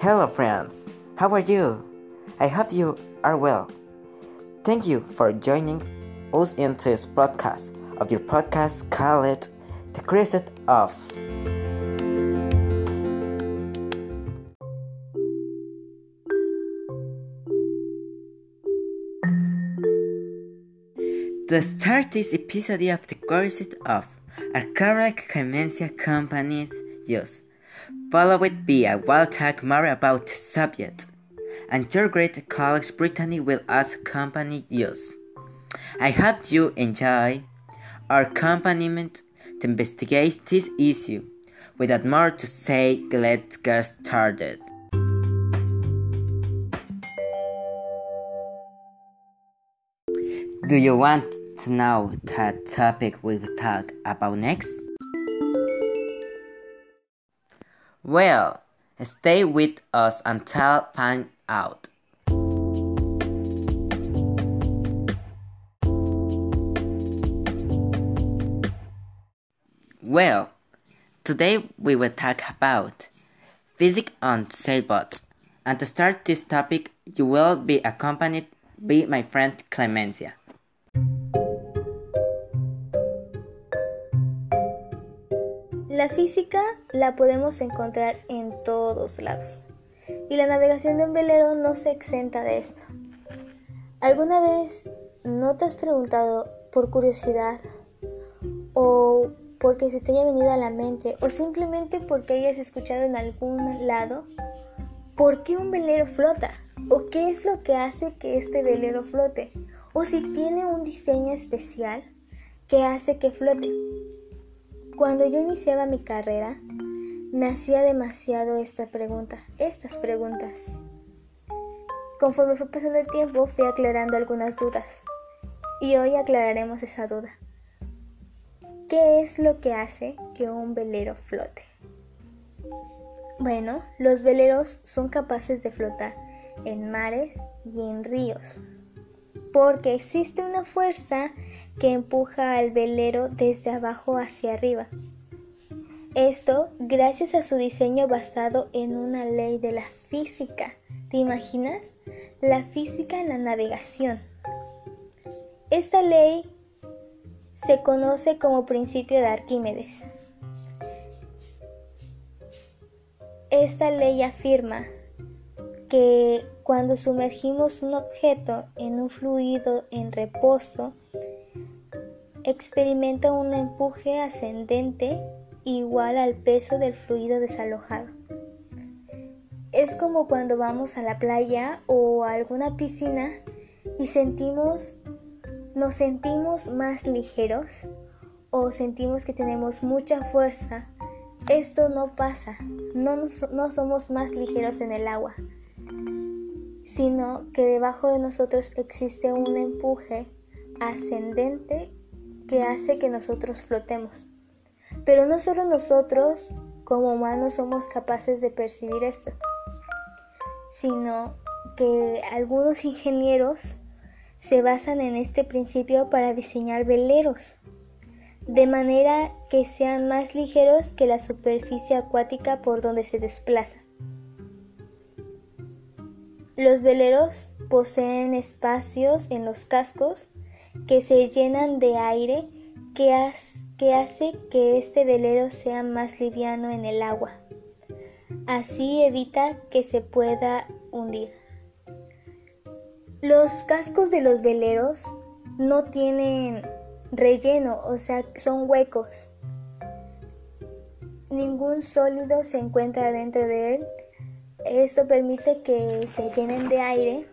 Hello, friends. How are you? I hope you are well. Thank you for joining us in this podcast of your podcast called The Crescent of. The start this episode of The Crescent of are correct convention companies use. Followed by I will talk more about subject. And your great colleagues Brittany will ask company use. I hope you enjoy our accompaniment to investigate this issue. Without more to say, let's get started. Do you want to know the topic we will talk about next? Well, stay with us until find out. Well, today we will talk about physics on sailboats. And to start this topic, you will be accompanied by my friend Clemencia. La física la podemos encontrar en todos lados y la navegación de un velero no se exenta de esto. ¿Alguna vez no te has preguntado por curiosidad o porque se te haya venido a la mente o simplemente porque hayas escuchado en algún lado por qué un velero flota o qué es lo que hace que este velero flote o si tiene un diseño especial que hace que flote? Cuando yo iniciaba mi carrera, me hacía demasiado esta pregunta, estas preguntas. Conforme fue pasando el tiempo, fui aclarando algunas dudas. Y hoy aclararemos esa duda. ¿Qué es lo que hace que un velero flote? Bueno, los veleros son capaces de flotar en mares y en ríos, porque existe una fuerza que empuja al velero desde abajo hacia arriba. Esto gracias a su diseño basado en una ley de la física. ¿Te imaginas? La física en la navegación. Esta ley se conoce como principio de Arquímedes. Esta ley afirma que cuando sumergimos un objeto en un fluido en reposo, experimenta un empuje ascendente igual al peso del fluido desalojado. Es como cuando vamos a la playa o a alguna piscina y sentimos, nos sentimos más ligeros o sentimos que tenemos mucha fuerza. Esto no pasa, no, no somos más ligeros en el agua, sino que debajo de nosotros existe un empuje ascendente que hace que nosotros flotemos. Pero no solo nosotros como humanos somos capaces de percibir esto, sino que algunos ingenieros se basan en este principio para diseñar veleros, de manera que sean más ligeros que la superficie acuática por donde se desplazan. Los veleros poseen espacios en los cascos que se llenan de aire que, hace que este velero sea más liviano en el agua. Así evita que se pueda hundir. Los cascos de los veleros no tienen relleno, o sea, son huecos. Ningún sólido se encuentra dentro de él esto permite que se llenen de aire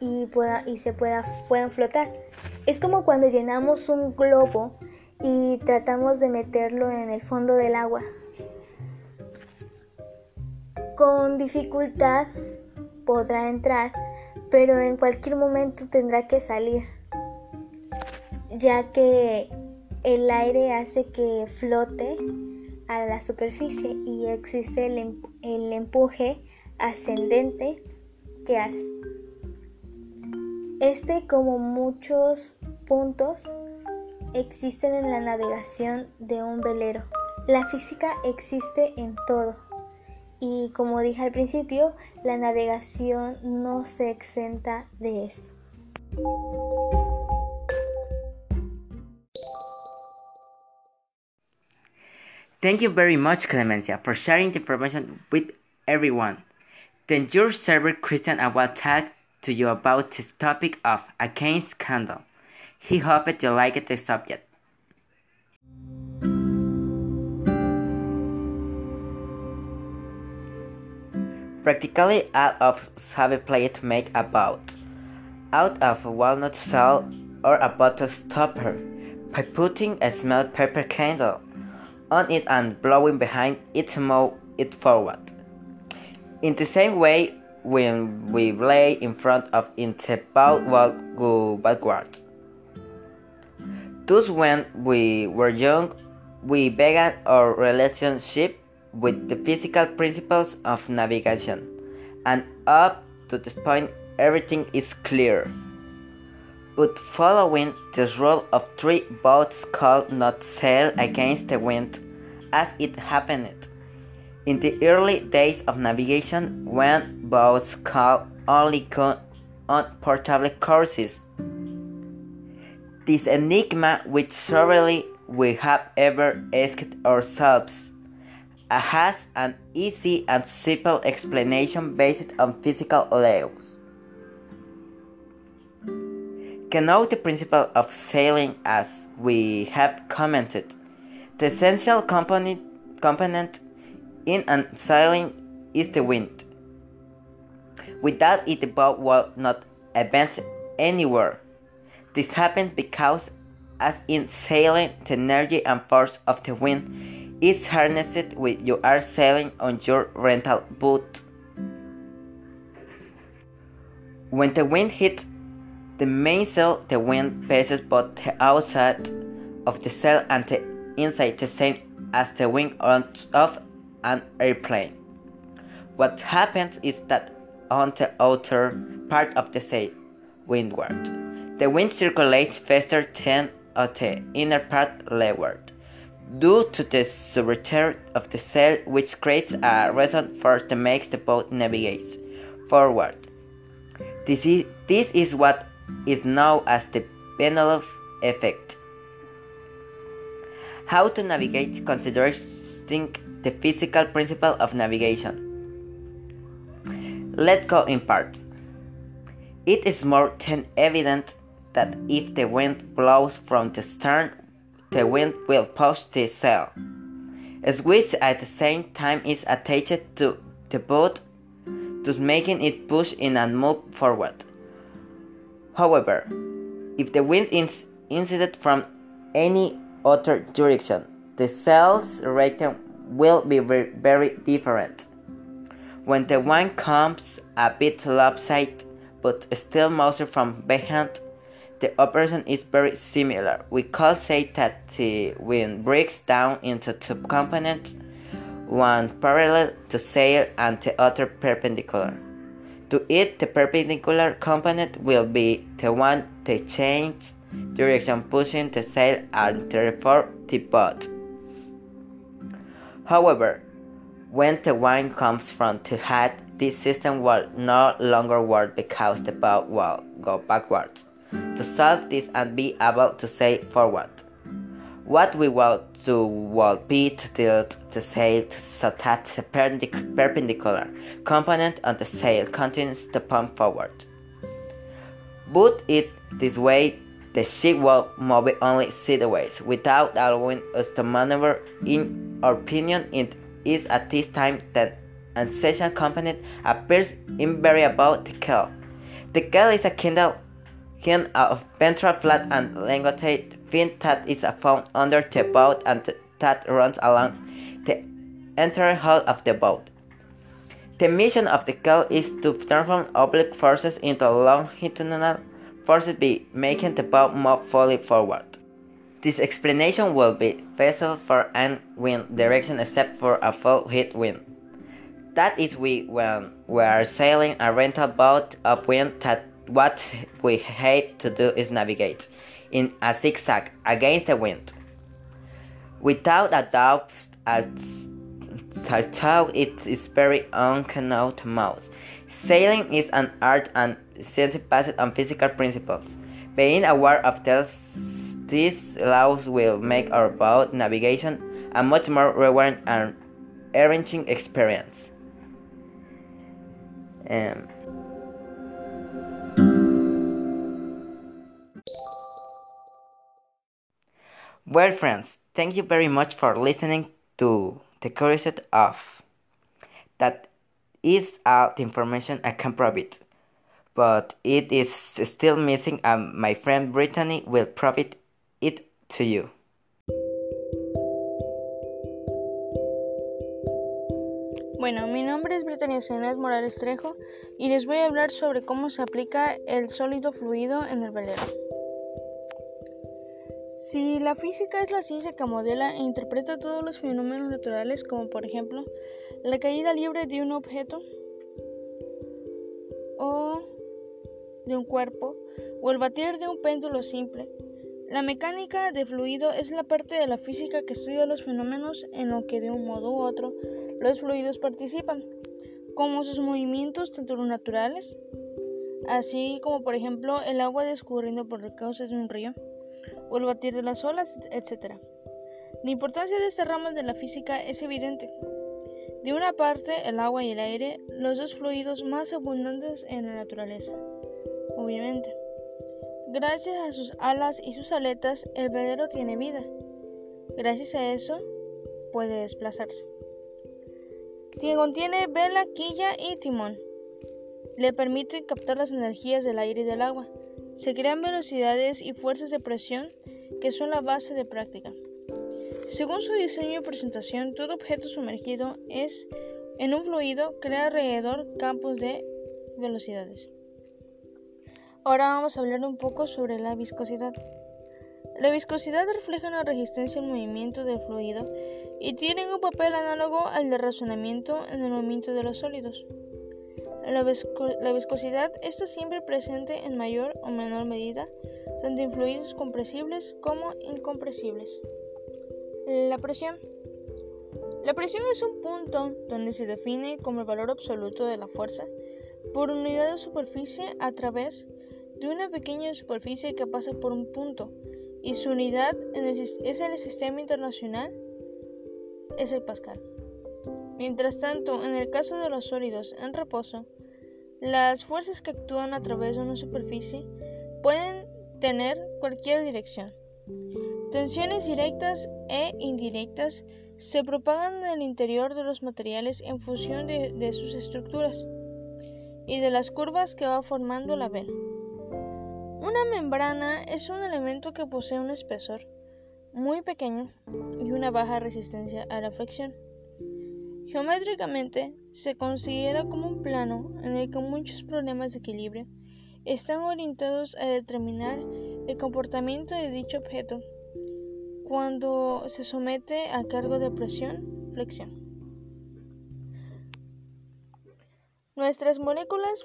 y, pueda, y se pueda, puedan flotar. Es como cuando llenamos un globo y tratamos de meterlo en el fondo del agua. Con dificultad podrá entrar, pero en cualquier momento tendrá que salir, ya que el aire hace que flote a la superficie y existe el, em-, el empuje ascendente que hace. Este, como muchos puntos, existen en la navegación de un velero. La física existe en todo Y como dije al principio, la navegación no se exenta de esto. Thank you very much, Clemencia, for sharing the information with everyone. Then your server Christian I will talk to you about the topic of against scandal. He hoped you liked the subject. Practically all of us have played to make a out of a walnut shell or a bottle stopper by putting a small paper candle on it and blowing behind it to move it forward. In the same way, when we lay in front of it, the boat will go backwards. Thus, when we were young, we began our relationship with the physical principles of navigation, and up to this point, everything is clear. But following this rule of three boats could not sail against the wind as it happened in the early days of navigation when boats could only go on portable courses. This enigma which surely we have ever asked ourselves uh, has an easy and simple explanation based on physical laws. Know the principle of sailing as we have commented. The essential component, component in an sailing is the wind. Without it, the boat will not advance anywhere. This happens because, as in sailing, the energy and force of the wind is harnessed when you are sailing on your rental boat. When the wind hits the mainsail, the wind passes both the outside of the sail and the inside, the same as the wing of an airplane. What happens is that on the outer part of the sail, windward, the wind circulates faster than on the inner part leeward due to the subreturn of the sail which creates a reason for to make the boat navigate forward. This is, this is what is known as the Penelope effect. How to navigate considering the physical principle of navigation. Let's go in parts. It is more than evident that if the wind blows from the stern the wind will push the sail, which at the same time is attached to the boat, thus making it push in and move forward. However, if the wind is incident from any other direction, the sail's rating will be very different. When the wind comes a bit lopsided but still mostly from behind, the operation is very similar. We could say that the wind breaks down into two components, one parallel to sail and the other perpendicular. To it, the perpendicular component will be the one that changes direction pushing the sail and therefore the boat. However, when the wind comes from the head, this system will no longer work because the boat will go backwards to solve this and be able to say forward. What we want to will be to tilt the sail so that the perpendicular component of the sail continues to pump forward. But it this way, the ship will move only sideways without allowing us to maneuver. In our opinion, it is at this time that an essential component appears invariable the keel. The keel is a kindle Fin of ventral flat and elongated fin that is found under the boat and that runs along the entire hull of the boat. The mission of the keel is to transform oblique forces into longitudinal forces by making the boat move fully forward. This explanation will be feasible for any wind direction except for a full head wind. That is we when we are sailing a rental boat upwind that what we hate to do is navigate in a zigzag against the wind. Without a doubt, a although it is very uncanonical. Sailing is an art and science based on physical principles. Being aware of this, these laws will make our boat navigation a much more rewarding and enriching experience. Um, well, friends, thank you very much for listening to the curiosity of that is all the information I can provide, but it is still missing, and my friend Brittany will provide it to you. Bueno, mi nombre es Brittany Zenet Morales Trejo y les voy a hablar sobre cómo se aplica el sólido fluido en el velero. Si la física es la ciencia que modela e interpreta todos los fenómenos naturales, como por ejemplo la caída libre de un objeto o de un cuerpo, o el batir de un péndulo simple, la mecánica de fluido es la parte de la física que estudia los fenómenos en lo que de un modo u otro los fluidos participan, como sus movimientos tanto naturales, así como por ejemplo el agua discurriendo por el cauce de un río o el batir de las olas, etc. La importancia de esta rama de la física es evidente. De una parte, el agua y el aire, los dos fluidos más abundantes en la naturaleza, obviamente. Gracias a sus alas y sus aletas, el velero tiene vida. Gracias a eso, puede desplazarse. Contiene vela, quilla y timón. Le permite captar las energías del aire y del agua. Se crean velocidades y fuerzas de presión que son la base de práctica. Según su diseño y presentación, todo objeto sumergido es en un fluido crea alrededor campos de velocidades. Ahora vamos a hablar un poco sobre la viscosidad. La viscosidad refleja la resistencia al movimiento del fluido y tiene un papel análogo al de razonamiento en el movimiento de los sólidos. La, viscosidad está siempre presente en mayor o menor medida, tanto en fluidos compresibles como incompresibles. La presión. La presión es un punto donde se define como el valor absoluto de la fuerza por unidad de superficie a través de una pequeña superficie que pasa por un punto y su unidad es en el sistema internacional es el pascal. Mientras tanto, en el caso de los sólidos en reposo, las fuerzas que actúan a través de una superficie pueden tener cualquier dirección. Tensiones directas e indirectas se propagan en el interior de los materiales en función de, sus estructuras y de las curvas que va formando la vela. Una membrana es un elemento que posee un espesor muy pequeño y una baja resistencia a la fricción. Geométricamente, se considera como un plano en el que muchos problemas de equilibrio están orientados a determinar el comportamiento de dicho objeto cuando se somete a cargo de presión, flexión. Nuestras moléculas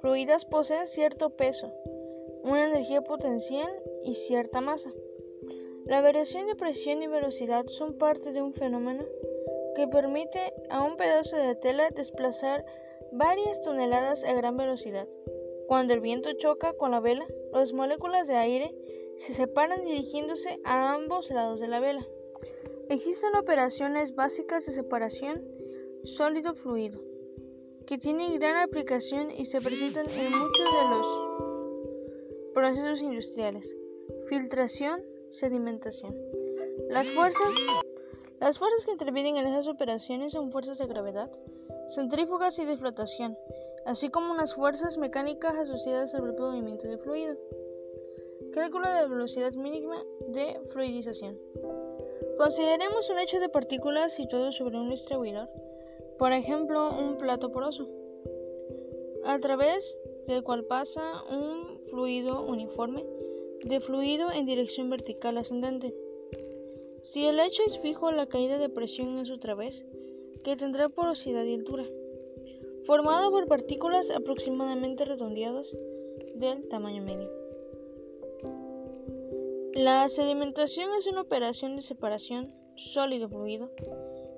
fluidas poseen cierto peso, una energía potencial y cierta masa. La variación de presión y velocidad son parte de un fenómeno que permite a un pedazo de tela desplazar varias toneladas a gran velocidad. Cuando el viento choca con la vela, las moléculas de aire se separan dirigiéndose a ambos lados de la vela. Existen operaciones básicas de separación sólido-fluido que tienen gran aplicación y se presentan en muchos de los procesos industriales. Filtración, sedimentación. Las fuerzas las fuerzas que intervienen en esas operaciones son fuerzas de gravedad, centrífugas y de flotación, así como unas fuerzas mecánicas asociadas al propio movimiento de fluido. Cálculo de velocidad mínima de fluidización. Consideremos un hecho de partículas situado sobre un distribuidor, por ejemplo un plato poroso, a través del cual pasa un fluido uniforme de fluido en dirección vertical ascendente. Si el hecho es fijo, la caída de presión es otra vez, que tendrá porosidad y altura, formado por partículas aproximadamente redondeadas del tamaño medio. La sedimentación es una operación de separación sólido-fluido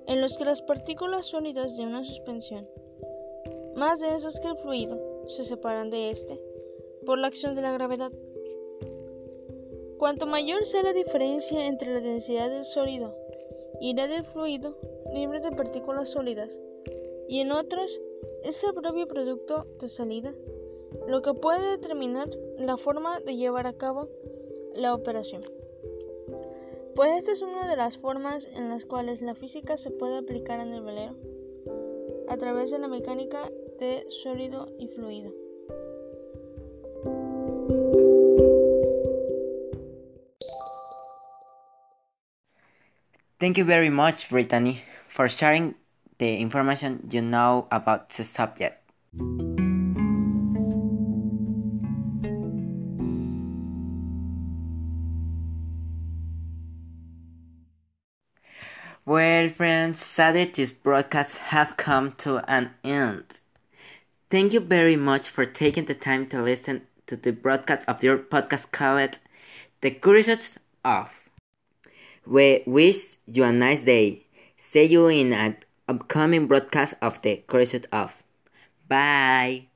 en los que las partículas sólidas de una suspensión, más densas que el fluido, se separan de éste por la acción de la gravedad. Cuanto mayor sea la diferencia entre la densidad del sólido y la del fluido libre de partículas sólidas, y en otros es el propio producto de salida, lo que puede determinar la forma de llevar a cabo la operación. Pues esta es una de las formas en las cuales la física se puede aplicar en el velero, a través de la mecánica de sólido y fluido. Thank you very much, Brittany, for sharing the information you know about the subject. Well, friends, sadly, this broadcast has come to an end. Thank you very much for taking the time to listen to the broadcast of your podcast called The Curiosities of. We wish you a nice day. See you in an upcoming broadcast of The Curiosities of. Bye.